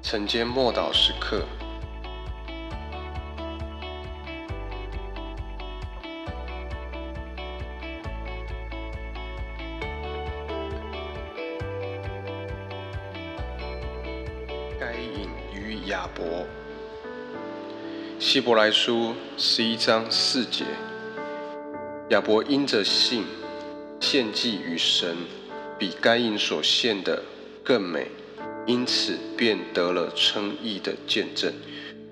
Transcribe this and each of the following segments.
晨间默祷时刻，该隐与亚伯，希伯来书十一章四节，亚伯因着信献祭与神，比该隐所献的更美。因此便得了称义的见证，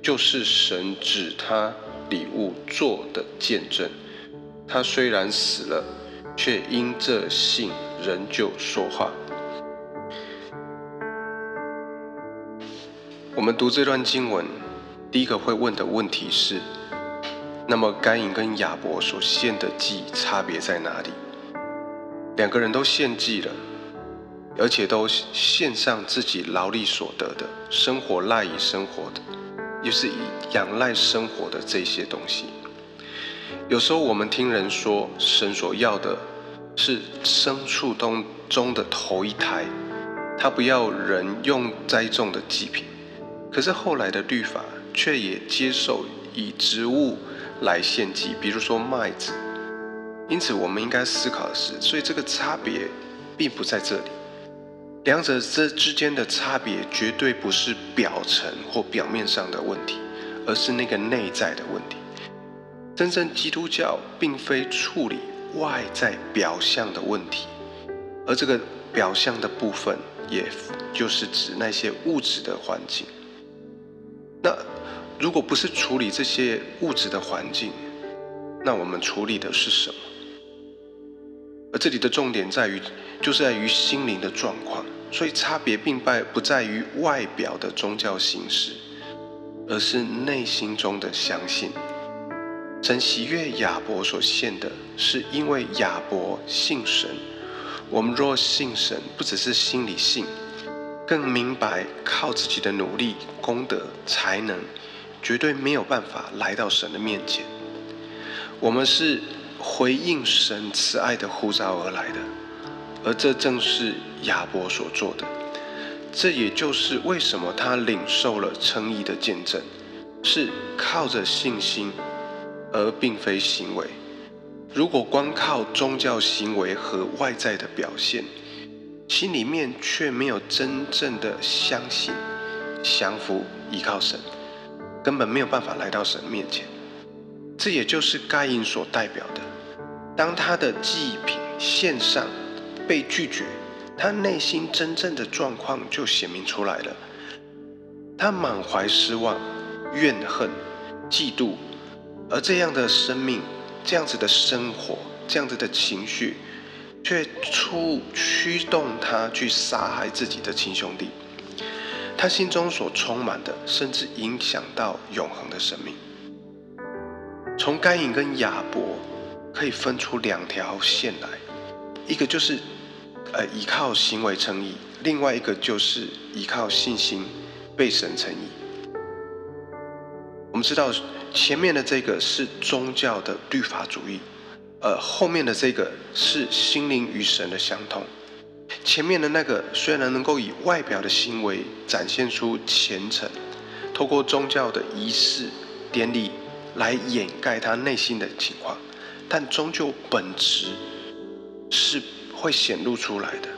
就是神指他礼物做的见证。他虽然死了，却因这信仍旧说话。我们读这段经文，第一个会问的问题是：那么该隐跟亚伯所献的祭差别在哪里？两个人都献祭了。而且都献上自己劳力所得的生活赖以生活的，又是以仰赖生活的这些东西。有时候我们听人说，神所要的是牲畜中中的头一胎，他不要人用栽种的祭品。可是后来的律法却也接受以植物来献祭，比如说麦子。因此，我们应该思考的是，所以这个差别并不在这里。两者这之间的差别绝对不是表层或表面上的问题，而是那个内在的问题。真正基督教并非处理外在表象的问题，而这个表象的部分，也就是指那些物质的环境。那如果不是处理这些物质的环境，那我们处理的是什么？而这里的重点在于，就是在于心灵的状况。所以差别并不不在于外表的宗教形式，而是内心中的相信。神喜悦亚伯所献的，是因为亚伯信神。我们若信神，不只是心里信，更明白靠自己的努力、功德、才能，绝对没有办法来到神的面前。我们是回应神慈爱的呼召而来的。而这正是亚伯所做的，这也就是为什么他领受了称义的见证，是靠着信心，而并非行为。如果光靠宗教行为和外在的表现，心里面却没有真正的相信、降服、依靠神，根本没有办法来到神面前。这也就是该隐所代表的，当他的祭品献上。被拒绝，他内心真正的状况就显明出来了。他满怀失望、怨恨、嫉妒，而这样的生命、这样子的生活、这样子的情绪，却出驱动他去杀害自己的亲兄弟。他心中所充满的，甚至影响到永恒的生命。从该隐跟亚伯可以分出两条线来，一个就是。呃，依靠行为称义，另外一个就是依靠信心被神称义。我们知道前面的这个是宗教的律法主义，呃，后面的这个是心灵与神的相通。前面的那个虽然能够以外表的行为展现出虔诚，透过宗教的仪式典礼来掩盖他内心的情况，但终究本质是。会显露出来的。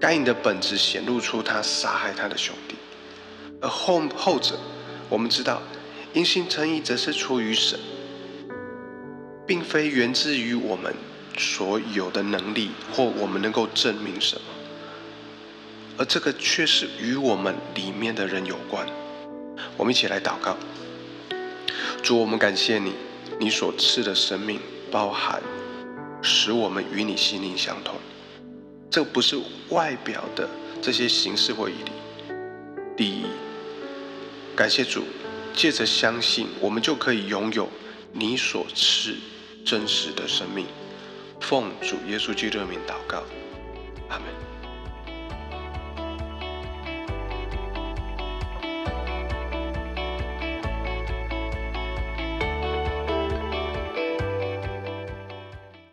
该隐的本质显露出他杀害他的兄弟，而后后者，我们知道，因信称义则是出于神，并非源自于我们所有的能力或我们能够证明什么，而这个却是与我们里面的人有关。我们一起来祷告：主，我们感谢你，你所赐的生命包含。使我们与你心灵相通，这不是外表的这些形式或仪礼。第一，感谢主，借着相信，我们就可以拥有你所赐真实的生命。奉主耶稣基督的名祷告，阿门。